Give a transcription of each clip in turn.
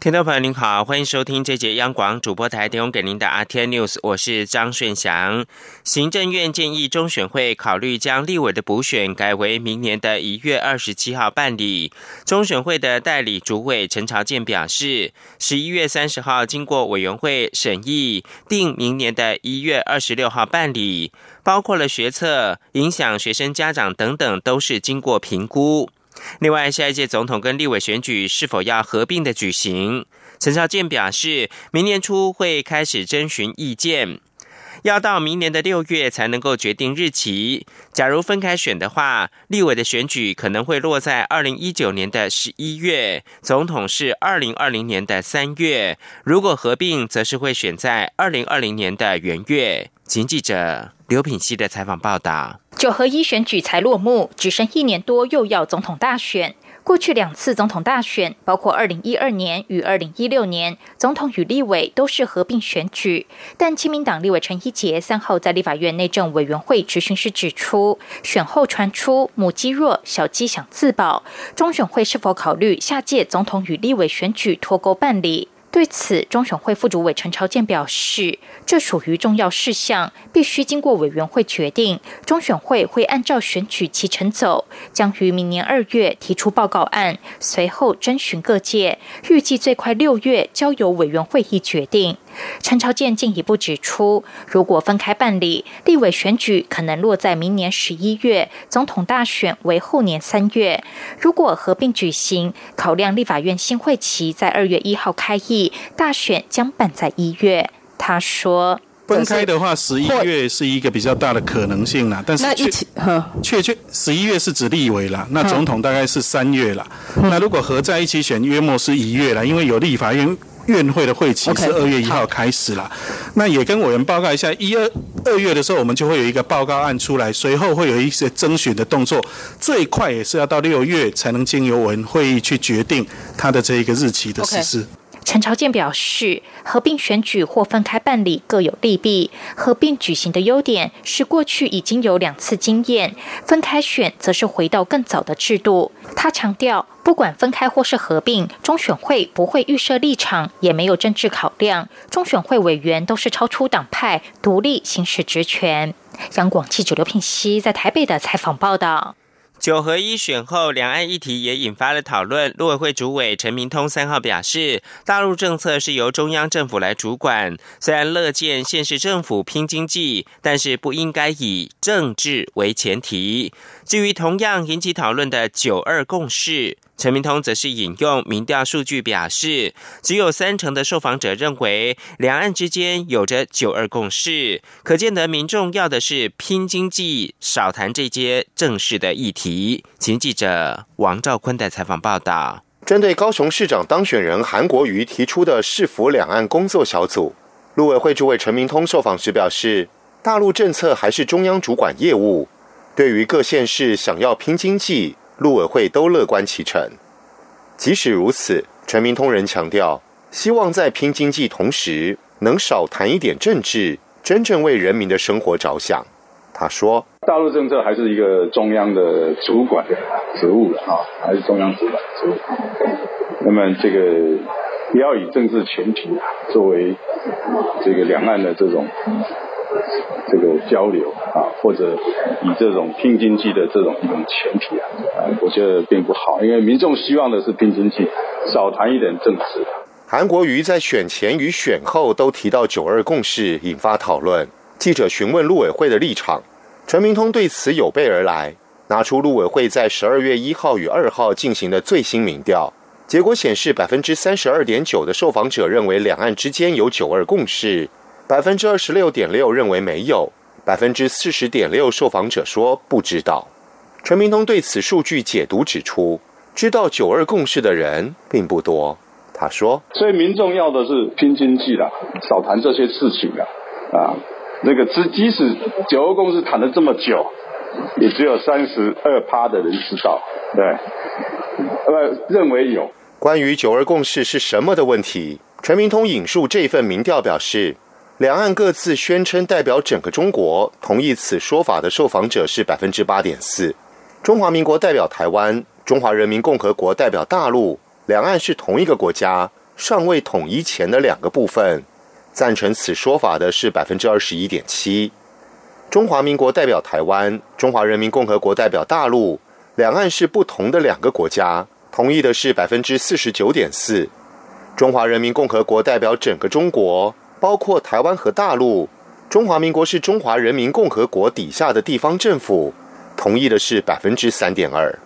听众朋友您好，欢迎收听这节央广主播台提供给您的 RT News，我是张顺祥。行政院建议中选会考虑将立委的补选改为明年的一月二十七号办理。中选会的代理主委陈朝健表示，十一月三十号经过委员会审议，定明年的一月二十六号办理，包括了学测、影响学生家长等等，都是经过评估。另外，下一届总统跟立委选举是否要合并的举行？陈少健表示，明年初会开始征询意见，要到明年的六月才能够决定日期。假如分开选的话，立委的选举可能会落在二零一九年的十一月，总统是二零二零年的三月。如果合并，则是会选在二零二零年的元月。请记者刘品熙的采访报道。九合一选举才落幕，只剩一年多，又要总统大选。过去两次总统大选，包括二零一二年与二零一六年，总统与立委都是合并选举。但亲民党立委陈一杰三号在立法院内政委员会质询时指出，选后传出母鸡弱，小鸡想自保，中选会是否考虑下届总统与立委选举脱钩办理？对此，中选会副主委陈朝健表示，这属于重要事项，必须经过委员会决定。中选会会按照选举期程走，将于明年二月提出报告案，随后征询各界，预计最快六月交由委员会议决定。陈朝健进一步指出，如果分开办理，立委选举可能落在明年十一月，总统大选为后年三月。如果合并举行，考量立法院新会期在二月一号开议，大选将办在一月。他说，分开的话，十一月是一个比较大的可能性啦。但是确确确，十一月是指立委啦，那总统大概是三月啦。那如果合在一起选，约莫是一月了，因为有立法院。院会的会期是二月一号开始啦，那也跟委员报告一下，一二二月的时候，我们就会有一个报告案出来，随后会有一些征询的动作，最快也是要到六月才能经由委员会议去决定它的这一个日期的实施。陈朝健表示，合并选举或分开办理各有利弊。合并举行的优点是过去已经有两次经验，分开选则是回到更早的制度。他强调，不管分开或是合并，中选会不会预设立场，也没有政治考量。中选会委员都是超出党派，独立行使职权。央广记者刘品熙在台北的采访报道。九合一选后，两岸议题也引发了讨论。陆委会主委陈明通三号表示，大陆政策是由中央政府来主管，虽然乐见县市政府拼经济，但是不应该以政治为前提。至于同样引起讨论的九二共识。陈明通则是引用民调数据表示，只有三成的受访者认为两岸之间有着九二共识，可见得民众要的是拼经济，少谈这些正式的议题。请记者王兆坤的采访报道。针对高雄市长当选人韩国瑜提出的市府两岸工作小组，陆委会主委陈明通受访时表示，大陆政策还是中央主管业务，对于各县市想要拼经济。陆委会都乐观其成。即使如此，陈明通人强调，希望在拼经济同时，能少谈一点政治，真正为人民的生活着想。他说：“大陆政策还是一个中央的主管的职务的啊，还是中央主管职务。那么这个不要以政治前提作为这个两岸的这种。”这个交流啊，或者以这种拼经济的这种一种前提啊，啊，我觉得并不好，因为民众希望的是拼经济，少谈一点政治。韩国瑜在选前与选后都提到九二共识，引发讨论。记者询问陆委会的立场，陈明通对此有备而来，拿出陆委会在十二月一号与二号进行的最新民调结果显示，百分之三十二点九的受访者认为两岸之间有九二共识。百分之二十六点六认为没有，百分之四十点六受访者说不知道。陈明通对此数据解读指出，知道九二共识的人并不多。他说：“所以民众要的是拼经济的，少谈这些事情的。啊，那个即即使九二共识谈了这么久，也只有三十二趴的人知道，对，呃，认为有。”关于“九二共识”是什么的问题，陈明通引述这份民调表示，两岸各自宣称代表整个中国，同意此说法的受访者是百分之八点四。中华民国代表台湾，中华人民共和国代表大陆，两岸是同一个国家，尚未统一前的两个部分。赞成此说法的是百分之二十一点七，中华民国代表台湾，中华人民共和国代表大陆，两岸是不同的两个国家，同意的是百分之四十九点四，中华人民共和国代表整个中国，包括台湾和大陆，中华民国是中华人民共和国底下的地方政府，同意的是百分之三点二。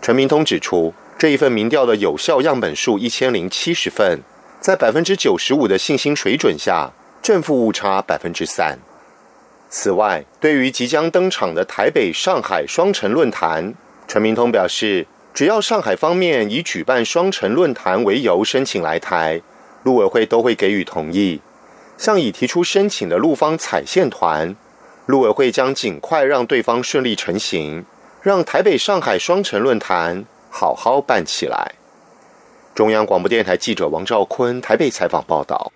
陈明通指出，这一份民调的有效样本数一千零七十份。在百分之九十五的信心水准下，正负误差百分之三。此外，对于即将登场的台北、上海双城论坛，陈明通表示，只要上海方面以举办双城论坛为由申请来台，陆委会都会给予同意。向已提出申请的陆方彩线团，陆委会将尽快让对方顺利成型，让台北、上海双城论坛好好办起来。中央广播电台记者王兆坤台北采访报道：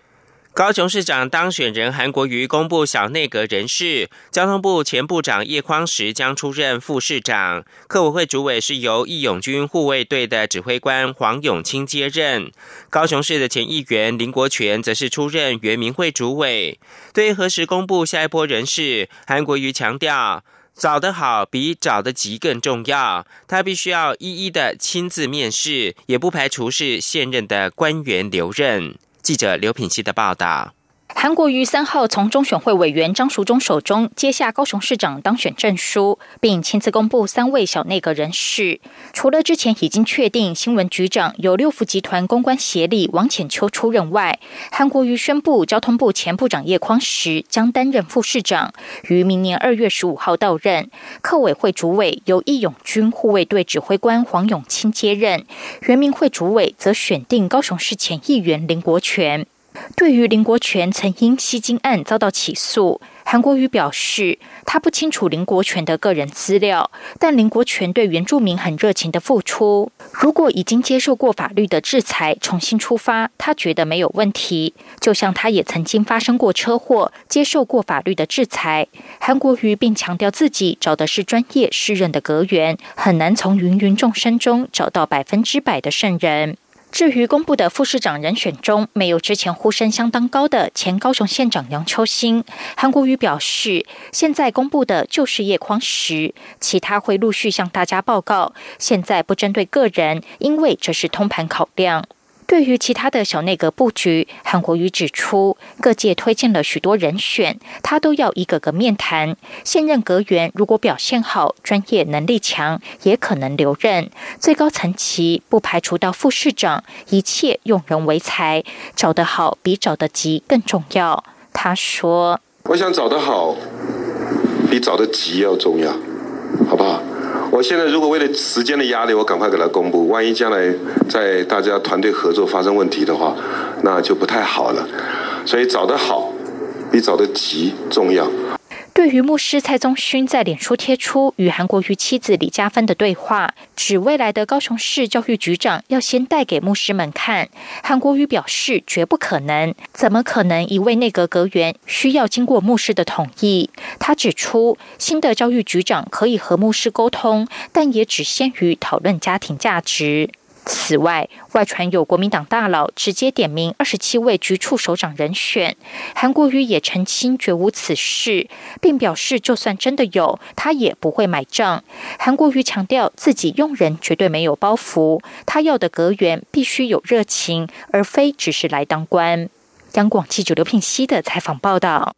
高雄市长当选人韩国瑜公布小内阁人事，交通部前部长叶匡时将出任副市长，客委会主委是由义勇军护卫队的指挥官黄永清接任。高雄市的前议员林国权则是出任原民会主委。对于何时公布下一波人事，韩国瑜强调。找得好比找得急更重要，他必须要一一的亲自面试，也不排除是现任的官员留任。记者刘品希的报道。韩国瑜三号从中选会委员张淑忠手中接下高雄市长当选证书，并亲自公布三位小内阁人士。除了之前已经确定新闻局长由六福集团公关协理王浅秋出任外，韩国瑜宣布交通部前部长叶匡时将担任副市长，于明年二月十五号到任。客委会主委由义勇军护卫队指挥官黄永清接任，原民会主委则选定高雄市前议员林国权。对于林国权曾因吸金案遭到起诉，韩国瑜表示，他不清楚林国权的个人资料，但林国权对原住民很热情的付出。如果已经接受过法律的制裁，重新出发，他觉得没有问题。就像他也曾经发生过车祸，接受过法律的制裁。韩国瑜并强调自己找的是专业适任的阁员，很难从芸芸众生中找到百分之百的圣人。至于公布的副市长人选中，没有之前呼声相当高的前高雄县长杨秋兴。韩国瑜表示，现在公布的就是叶匡时，其他会陆续向大家报告。现在不针对个人，因为这是通盘考量。对于其他的小内阁布局，韩国瑜指出，各界推荐了许多人选，他都要一个个面谈。现任阁员如果表现好、专业能力强，也可能留任。最高层级不排除到副市长，一切用人为才，找得好比找得急更重要。他说：“我想找得好，比找得急要重要，好不好？”我现在如果为了时间的压力，我赶快给他公布，万一将来在大家团队合作发生问题的话，那就不太好了。所以找得好，比找得急重要。对于牧师蔡宗勋在脸书贴出与韩国瑜妻子李嘉芬的对话，指未来的高雄市教育局长要先带给牧师们看，韩国瑜表示绝不可能，怎么可能一位内阁阁员需要经过牧师的同意？他指出，新的教育局长可以和牧师沟通，但也只限于讨论家庭价值。此外，外传有国民党大佬直接点名二十七位局处首长人选，韩国瑜也澄清绝无此事，并表示就算真的有，他也不会买账。韩国瑜强调自己用人绝对没有包袱，他要的阁员必须有热情，而非只是来当官。央广记者刘聘熙的采访报道。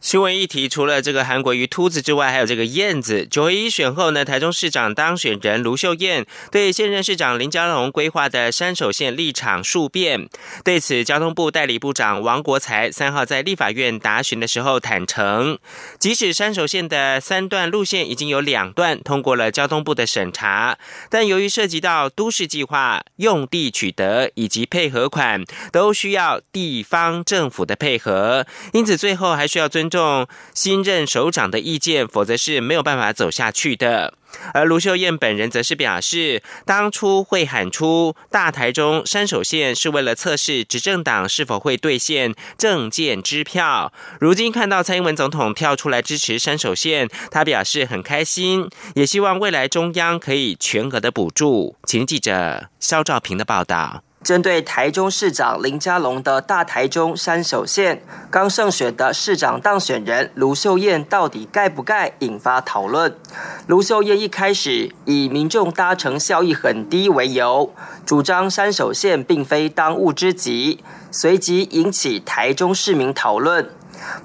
新闻议题除了这个韩国瑜秃子之外，还有这个燕子。九合一选后呢，台中市长当选人卢秀燕对现任市长林佳龙规划的山手线立场数变。对此，交通部代理部长王国才三号在立法院答询的时候坦诚，即使山手线的三段路线已经有两段通过了交通部的审查，但由于涉及到都市计划、用地取得以及配合款，都需要地方政府的配合，因此最后还需要遵。众新任首长的意见，否则是没有办法走下去的。而卢秀燕本人则是表示，当初会喊出大台中山手线是为了测试执政党是否会兑现政见支票。如今看到蔡英文总统跳出来支持山手线，他表示很开心，也希望未来中央可以全额的补助。请记者肖兆平的报道。针对台中市长林佳龙的大台中山手线刚胜选的市长当选人卢秀燕到底盖不盖，引发讨论。卢秀燕一开始以民众搭乘效益很低为由，主张山手线并非当务之急，随即引起台中市民讨论。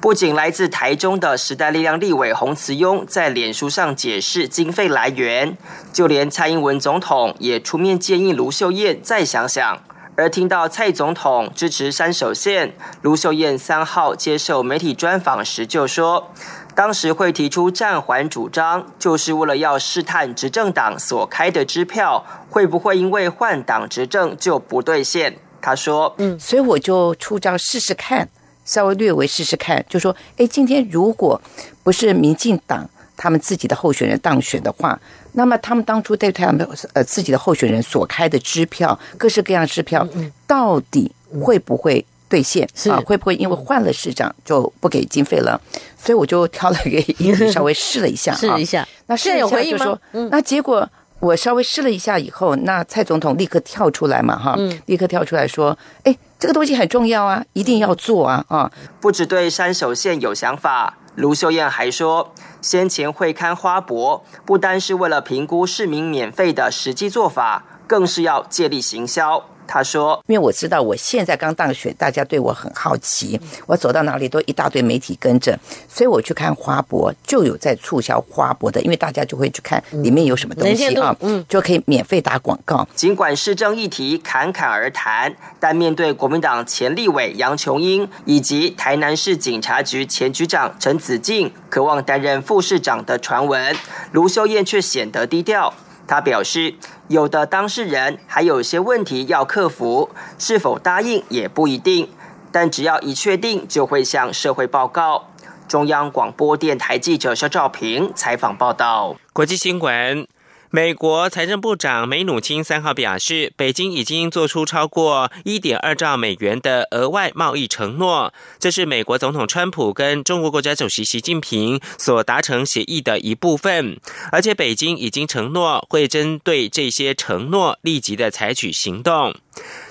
不仅来自台中的时代力量立委洪慈庸在脸书上解释经费来源，就连蔡英文总统也出面建议卢秀燕再想想。而听到蔡总统支持山手线，卢秀燕三号接受媒体专访时就说，当时会提出暂缓主张，就是为了要试探执政党所开的支票会不会因为换党执政就不兑现。他说：“嗯，所以我就出招试试看。”稍微略微试试看，就说：哎，今天如果不是民进党他们自己的候选人当选的话，那么他们当初对他们呃自己的候选人所开的支票，各式各样支票，到底会不会兑现啊？会不会因为换了市长就不给经费了？所以我就挑了一个议题稍微试了一下，试一下。那试一下就说，那结果我稍微试了一下以后，那蔡总统立刻跳出来嘛，哈，立刻跳出来说，哎。这个东西很重要啊，一定要做啊啊！不止对山手线有想法，卢秀燕还说，先前会刊花博，不单是为了评估市民免费的实际做法，更是要借力行销。他说：“因为我知道我现在刚当选，大家对我很好奇，我走到哪里都一大堆媒体跟着，所以我去看花博，就有在促销花博的，因为大家就会去看里面有什么东西啊，嗯，就可以免费打广告。尽管市政议题侃侃而谈，但面对国民党前立委杨琼英以及台南市警察局前局长陈子敬渴望担任副市长的传闻，卢秀燕却显得低调。”他表示，有的当事人还有些问题要克服，是否答应也不一定，但只要一确定，就会向社会报告。中央广播电台记者肖兆平采访报道。国际新闻。美国财政部长梅努钦三号表示，北京已经做出超过一点二兆美元的额外贸易承诺，这是美国总统川普跟中国国家主席习近平所达成协议的一部分，而且北京已经承诺会针对这些承诺立即的采取行动。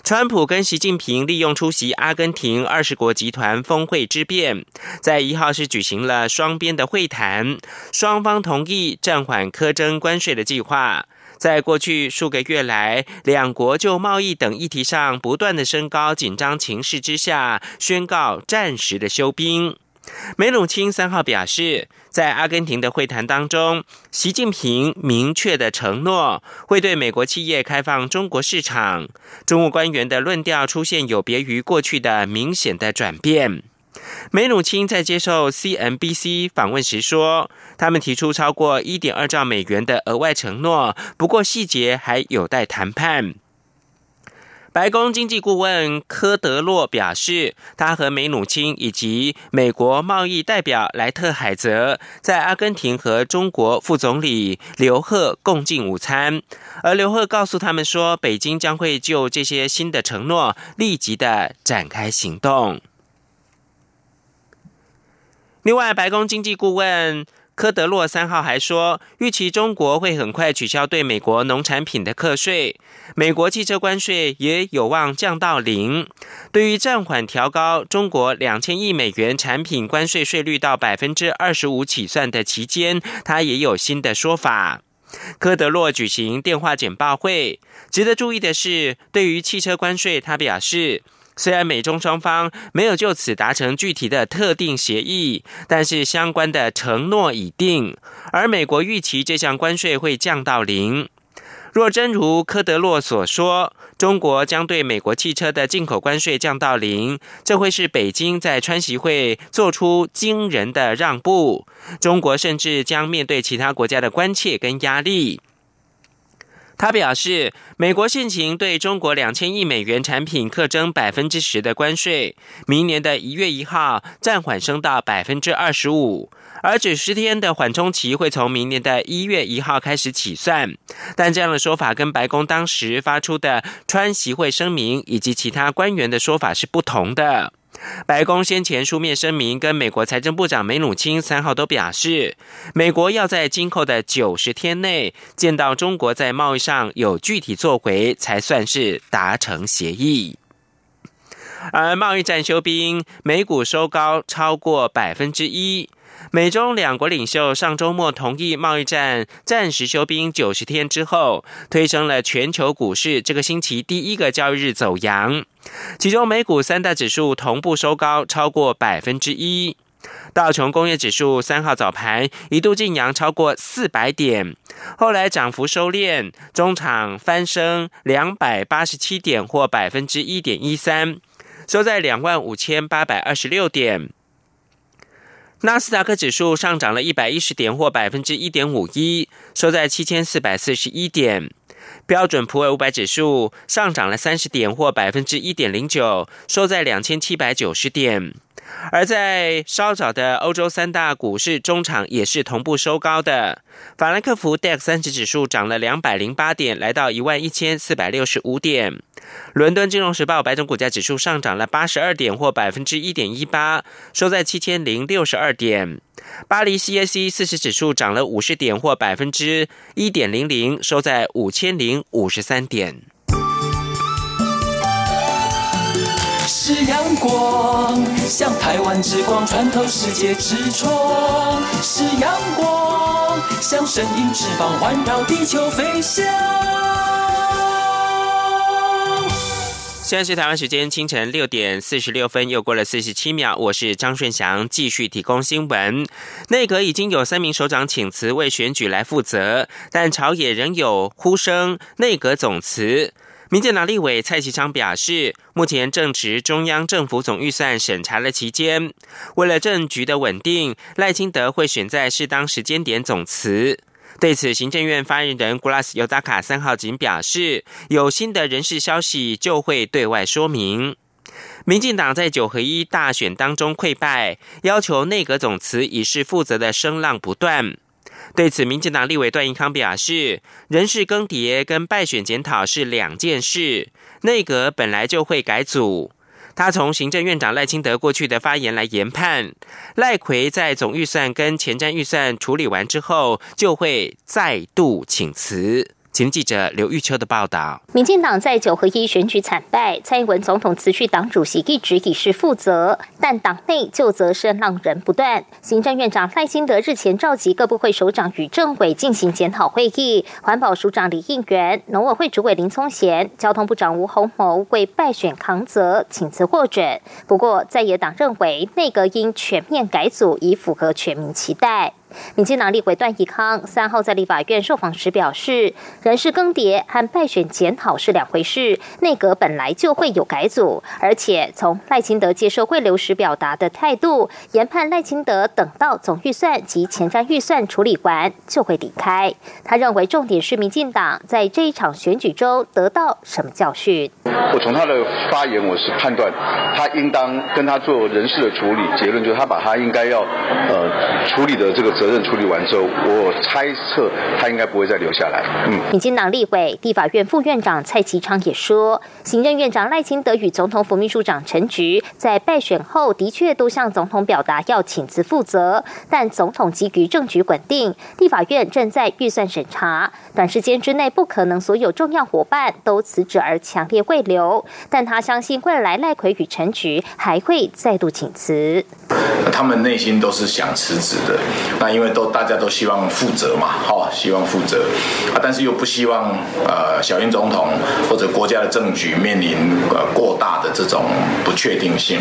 川普跟习近平利用出席阿根廷二十国集团峰会之便，在一号是举行了双边的会谈，双方同意暂缓苛征关税的计划。在过去数个月来，两国就贸易等议题上不断的升高紧张情势之下，宣告暂时的休兵。梅鲁钦三号表示，在阿根廷的会谈当中，习近平明确的承诺会对美国企业开放中国市场。中务官员的论调出现有别于过去的明显的转变。梅鲁钦在接受 CNBC 访问时说，他们提出超过一点二兆美元的额外承诺，不过细节还有待谈判。白宫经济顾问科德洛表示，他和梅努钦以及美国贸易代表莱特海泽在阿根廷和中国副总理刘鹤共进午餐，而刘鹤告诉他们说，北京将会就这些新的承诺立即的展开行动。另外，白宫经济顾问。科德洛三号还说，预期中国会很快取消对美国农产品的课税，美国汽车关税也有望降到零。对于暂缓调高中国两千亿美元产品关税税率到百分之二十五起算的期间，他也有新的说法。科德洛举行电话简报会，值得注意的是，对于汽车关税，他表示。虽然美中双方没有就此达成具体的特定协议，但是相关的承诺已定，而美国预期这项关税会降到零。若真如科德洛所说，中国将对美国汽车的进口关税降到零，这会是北京在川习会做出惊人的让步，中国甚至将面对其他国家的关切跟压力。他表示，美国现行对中国两千亿美元产品课征百分之十的关税，明年的一月一号暂缓升到百分之二十五，而九十天的缓冲期会从明年的一月一号开始起算。但这样的说法跟白宫当时发出的川习会声明以及其他官员的说法是不同的。白宫先前书面声明，跟美国财政部长梅努钦三号都表示，美国要在今后的九十天内见到中国在贸易上有具体作为，才算是达成协议。而贸易战休兵，美股收高超过百分之一。美中两国领袖上周末同意贸易战暂时休兵九十天之后，推升了全球股市这个星期第一个交易日走阳。其中美股三大指数同步收高超过百分之一，道琼工业指数三号早盘一度进阳超过四百点，后来涨幅收敛，中场翻升两百八十七点或百分之一点一三，收在两万五千八百二十六点。纳斯达克指数上涨了一百一十点，或百分之一点五一，收在七千四百四十一点。标准普尔五百指数上涨了三十点，或百分之一点零九，收在两千七百九十点。而在稍早的欧洲三大股市中场也是同步收高的，法兰克福 DAX 三十指数涨了两百零八点，来到一万一千四百六十五点。伦敦金融时报白种股价指数上涨了八十二点，或百分之一点一八，收在七千零六十二点。巴黎 CAC 四十指数涨了五十点，或百分之一点零零，收在五千零五十三点。是阳光，像台湾之光穿透世界之窗；是阳光，像神鹰翅膀环绕地球飞翔。现在是台湾时间清晨六点四十六分，又过了四十七秒。我是张顺祥，继续提供新闻。内阁已经有三名首长请辞为选举来负责，但朝野仍有呼声内阁总辞。民进党立委蔡其昌表示，目前正值中央政府总预算审查的期间，为了政局的稳定，赖清德会选在适当时间点总辞。对此，行政院发言人古拉斯尤达卡三号仅表示，有新的人事消息就会对外说明。民进党在九合一大选当中溃败，要求内阁总辞以示负责的声浪不断。对此，民进党立委段宜康表示，人事更迭跟败选检讨是两件事，内阁本来就会改组。他从行政院长赖清德过去的发言来研判，赖奎在总预算跟前瞻预算处理完之后，就会再度请辞。请记者刘玉秋的报道：民进党在九合一选举惨败，蔡英文总统辞去党主席一职以示负责，但党内就责声浪人不断。行政院长赖清德日前召集各部会首长与政委进行检讨会议，环保署长李应元、农委会主委林聪贤、交通部长吴鸿谋为败选扛责，请辞获准。不过在野党认为内阁应全面改组，以符合全民期待。民进党立委段宜康三号在立法院受访时表示，人事更迭和败选检讨是两回事，内阁本来就会有改组，而且从赖清德接受汇流时表达的态度，研判赖清德等到总预算及前瞻预算处理完就会离开。他认为重点是民进党在这一场选举中得到什么教训。我从他的发言，我是判断他应当跟他做人事的处理，结论就是他把他应该要呃处理的这个。责任处理完之后，我猜测他应该不会再留下来。嗯，民进党立委、地法院副院长蔡其昌也说，行政院长赖清德与总统府秘书长陈菊在败选后的确都向总统表达要请辞负责，但总统基于政局稳定，地法院正在预算审查，短时间之内不可能所有重要伙伴都辞职而强烈汇流，但他相信未来赖奎与陈菊还会再度请辞。他们内心都是想辞职的，那。因为都大家都希望负责嘛，哦，希望负责啊，但是又不希望呃，小英总统或者国家的政局面临呃过大的这种不确定性。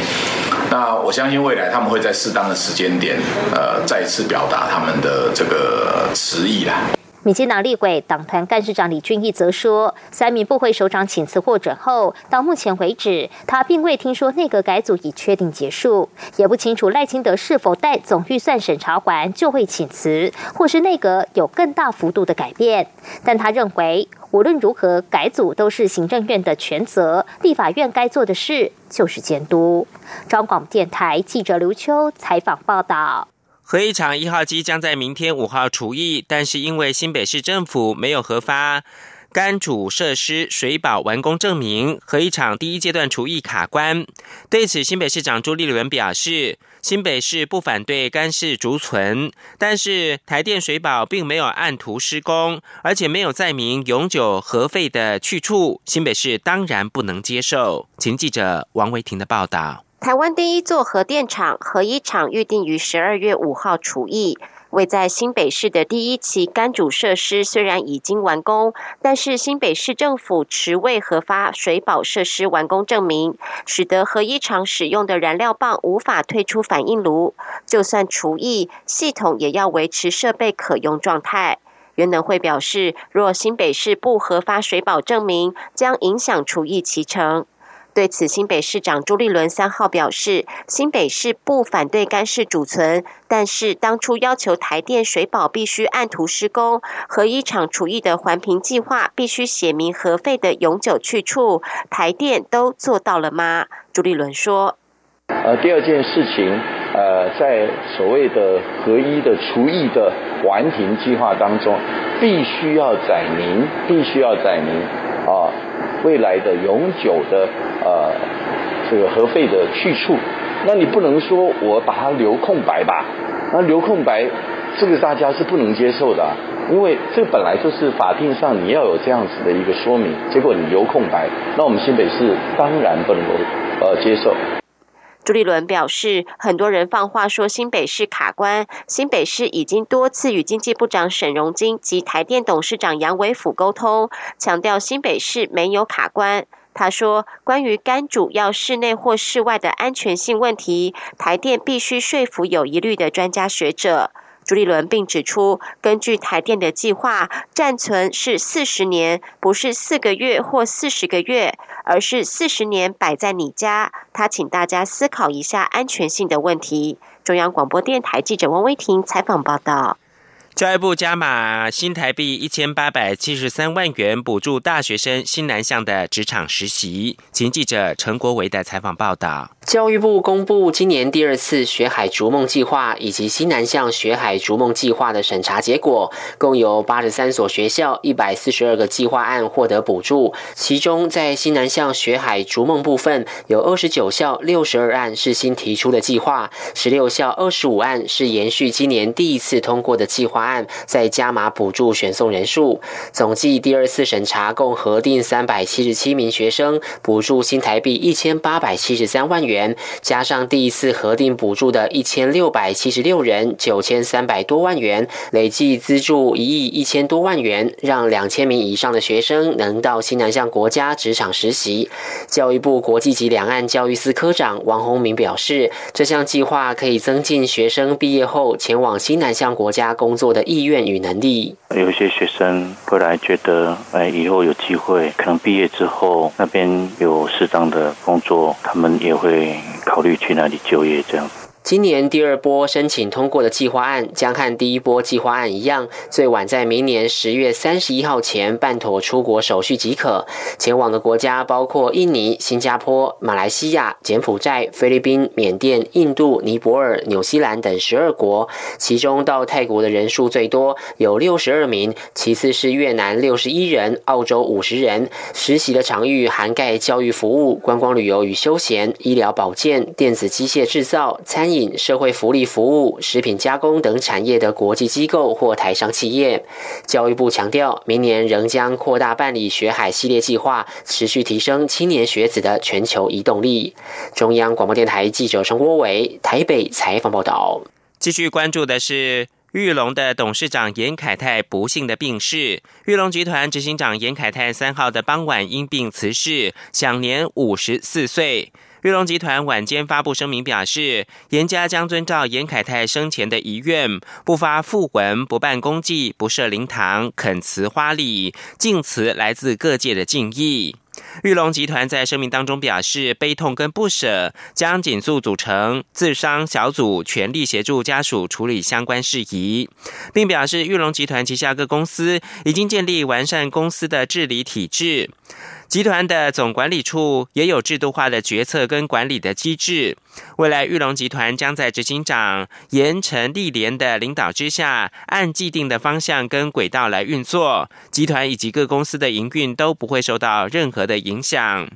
那我相信未来他们会在适当的时间点呃再次表达他们的这个词意啦。民进党立委党团干事长李俊毅则说，三名部会首长请辞获准后，到目前为止，他并未听说内阁改组已确定结束，也不清楚赖清德是否待总预算审查完就会请辞，或是内阁有更大幅度的改变。但他认为，无论如何改组都是行政院的全责，立法院该做的事就是监督。中广电台记者刘秋采访报道。核一厂一号机将在明天五号除役，但是因为新北市政府没有核发干主设施水保完工证明，核一厂第一阶段除役卡关。对此，新北市长朱立伦表示，新北市不反对干式储存，但是台电水保并没有按图施工，而且没有载明永久核废的去处，新北市当然不能接受。请记者王维婷的报道。台湾第一座核电厂核一厂预定于十二月五号除役。位在新北市的第一期干煮设施虽然已经完工，但是新北市政府迟未核发水保设施完工证明，使得核一厂使用的燃料棒无法退出反应炉。就算除役，系统也要维持设备可用状态。原能会表示，若新北市不核发水保证明，将影响除役期程。对此，新北市长朱立伦三号表示，新北市不反对干式储存，但是当初要求台电水保必须按图施工，核一厂除役的环评计划必须写明核废的永久去处，台电都做到了吗？朱立伦说：，呃，第二件事情，呃，在所谓的合一的除役的环评计划当中，必须要载明，必须要载明啊。未来的永久的呃这个核废的去处，那你不能说我把它留空白吧？那留空白，这个大家是不能接受的，因为这本来就是法定上你要有这样子的一个说明，结果你留空白，那我们新北市当然不能够呃接受。朱立伦表示，很多人放话说新北市卡关，新北市已经多次与经济部长沈荣金及台电董事长杨伟甫沟通，强调新北市没有卡关。他说，关于干主要室内或室外的安全性问题，台电必须说服有疑虑的专家学者。朱立伦并指出，根据台电的计划，暂存是四十年，不是四个月或四十个月，而是四十年摆在你家。他请大家思考一下安全性的问题。中央广播电台记者王威婷采访报道。教育部加码新台币一千八百七十三万元补助大学生新南向的职场实习。请记者陈国维的采访报道。教育部公布今年第二次学海逐梦计划以及新南向学海逐梦计划的审查结果，共有八十三所学校一百四十二个计划案获得补助。其中，在新南向学海逐梦部分，有二十九校六十二案是新提出的计划，十六校二十五案是延续今年第一次通过的计划。案再加码补助选送人数，总计第二次审查共核定三百七十七名学生，补助新台币一千八百七十三万元，加上第一次核定补助的一千六百七十六人，九千三百多万元，累计资助一亿一千多万元，让两千名以上的学生能到新南向国家职场实习。教育部国际级两岸教育司科长王宏明表示，这项计划可以增进学生毕业后前往新南向国家工作。的意愿与能力，有一些学生后来觉得，哎，以后有机会，可能毕业之后那边有适当的工作，他们也会考虑去那里就业这样。今年第二波申请通过的计划案将和第一波计划案一样，最晚在明年十月三十一号前办妥出国手续即可。前往的国家包括印尼、新加坡、马来西亚、柬埔寨、菲律宾、缅甸、印度、尼泊尔、纽西兰等十二国，其中到泰国的人数最多，有六十二名；其次是越南六十一人，澳洲五十人。实习的场域涵盖教育服务、观光旅游与休闲、医疗保健、电子机械制造、餐。饮、社会福利服务、食品加工等产业的国际机构或台商企业，教育部强调，明年仍将扩大办理学海系列计划，持续提升青年学子的全球移动力。中央广播电台记者陈国伟台北采访报道。继续关注的是。玉龙的董事长严凯泰不幸的病逝，玉龙集团执行长严凯泰三号的傍晚因病辞世，享年五十四岁。玉龙集团晚间发布声明表示，严家将遵照严凯泰生前的遗愿，不发讣文、不办公祭、不设灵堂、恳辞花礼，敬辞来自各界的敬意。玉龙集团在声明当中表示悲痛跟不舍，将紧速组成自商小组，全力协助家属处理相关事宜，并表示玉龙集团旗下各公司已经建立完善公司的治理体制。集团的总管理处也有制度化的决策跟管理的机制。未来玉龙集团将在执行长严成立连的领导之下，按既定的方向跟轨道来运作，集团以及各公司的营运都不会受到任何的影响。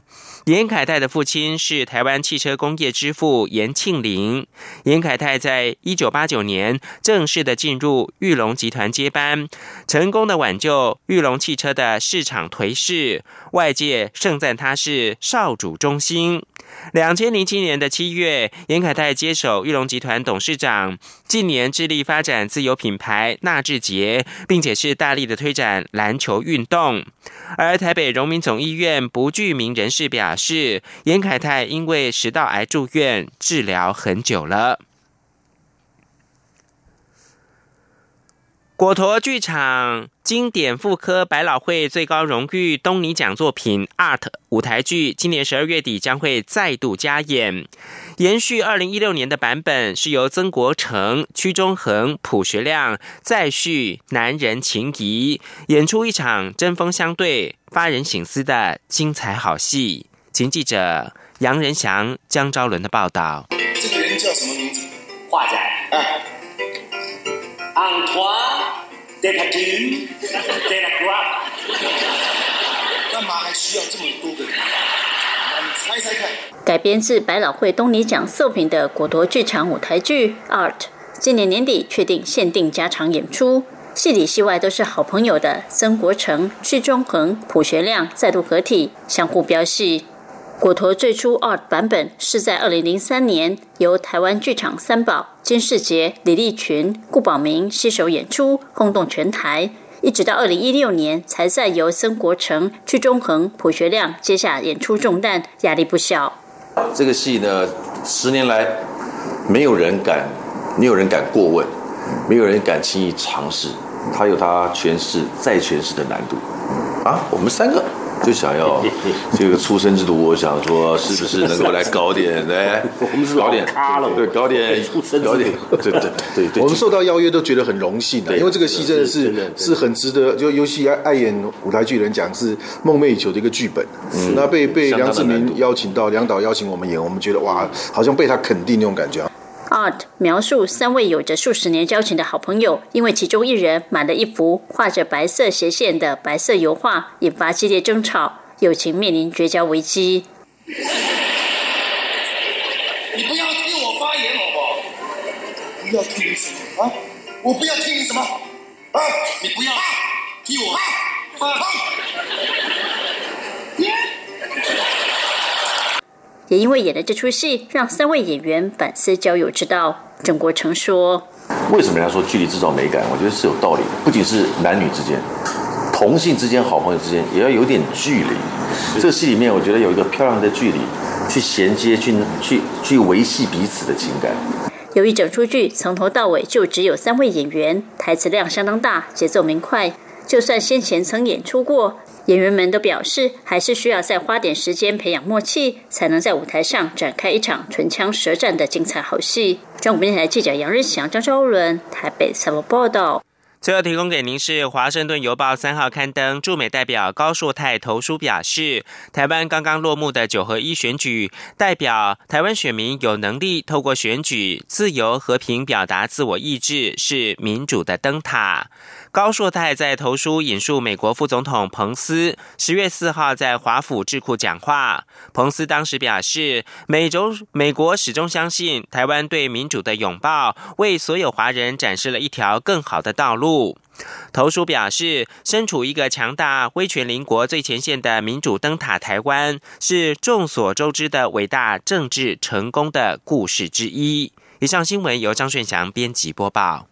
严凯泰的父亲是台湾汽车工业之父严庆林。严凯泰在一九八九年正式的进入玉龙集团接班，成功的挽救玉龙汽车的市场颓势，外界盛赞他是少主中心。两千零七年的七月，严凯泰接手玉龙集团董事长，近年致力发展自有品牌纳智捷，并且是大力的推展篮球运动。而台北荣民总医院不具名人士表示，严凯泰因为食道癌住院治疗很久了。果陀剧场经典复刻百老汇最高荣誉东尼奖作品 Art 舞台剧，今年十二月底将会再度加演，延续二零一六年的版本，是由曾国成、屈中恒、朴学亮再续男人情谊，演出一场针锋相对、发人省思的精彩好戏。请记者杨仁祥、江昭伦的报道。这个人叫什么名字？画家。Antoine de p a t u de la Croix，干嘛还需要这么多个人？改编自百老汇东尼奖作品的果陀剧场舞台剧《Art》，今年年底确定限定加场演出，戏里戏外都是好朋友的曾国成、屈中恒、朴学亮再度合体，相互飙戏。果陀最初 Art 版本是在二零零三年由台湾剧场三宝金世杰、李立群、顾宝明携手演出，轰动全台。一直到二零一六年，才再由曾国成、屈中恒、朴学亮接下演出重担，压力不小。这个戏呢，十年来没有人敢，没有人敢过问，没有人敢轻易尝试，它有它诠释再诠释的难度。啊，我们三个。就想要 这个出生之度，我想说是不是能够来搞点 哎，搞点对，搞点出生搞点，对对对对。我们受到邀约都觉得很荣幸的，因为这个戏真的是是很值得，就尤其爱爱演舞台剧的人讲是梦寐以求的一个剧本。那被被梁志明邀请到，梁导邀请我们演，我们觉得哇，好像被他肯定那种感觉。Art 描述三位有着数十年交情的好朋友，因为其中一人买了一幅画着白色斜线的白色油画，引发激烈争吵，友情面临绝交危机。你不要听我发言，好不好？不要听你什么啊？我不要听你什么啊？你不要听我发。也因为演了这出戏，让三位演员反思交友之道。郑国成说：“为什么人家说距离制造美感？我觉得是有道理的。不仅是男女之间，同性之间、好朋友之间，也要有点距离。这个戏里面，我觉得有一个漂亮的距离，去衔接、去去去维系彼此的情感。由于整出剧从头到尾就只有三位演员，台词量相当大，节奏明快，就算先前曾演出过。”演员们都表示，还是需要再花点时间培养默契，才能在舞台上展开一场唇枪舌战的精彩好戏。中国电台记者杨日祥、张昭伦台北采访报道。最后提供给您是《华盛顿邮报》三号刊登驻美代表高树泰投书表示，台湾刚刚落幕的九合一选举，代表台湾选民有能力透过选举自由和平表达自我意志，是民主的灯塔。高硕泰在投书引述美国副总统彭斯十月四号在华府智库讲话。彭斯当时表示，美洲美国始终相信台湾对民主的拥抱，为所有华人展示了一条更好的道路。投书表示，身处一个强大威权邻国最前线的民主灯塔台湾，是众所周知的伟大政治成功的故事之一。以上新闻由张顺祥编辑播报。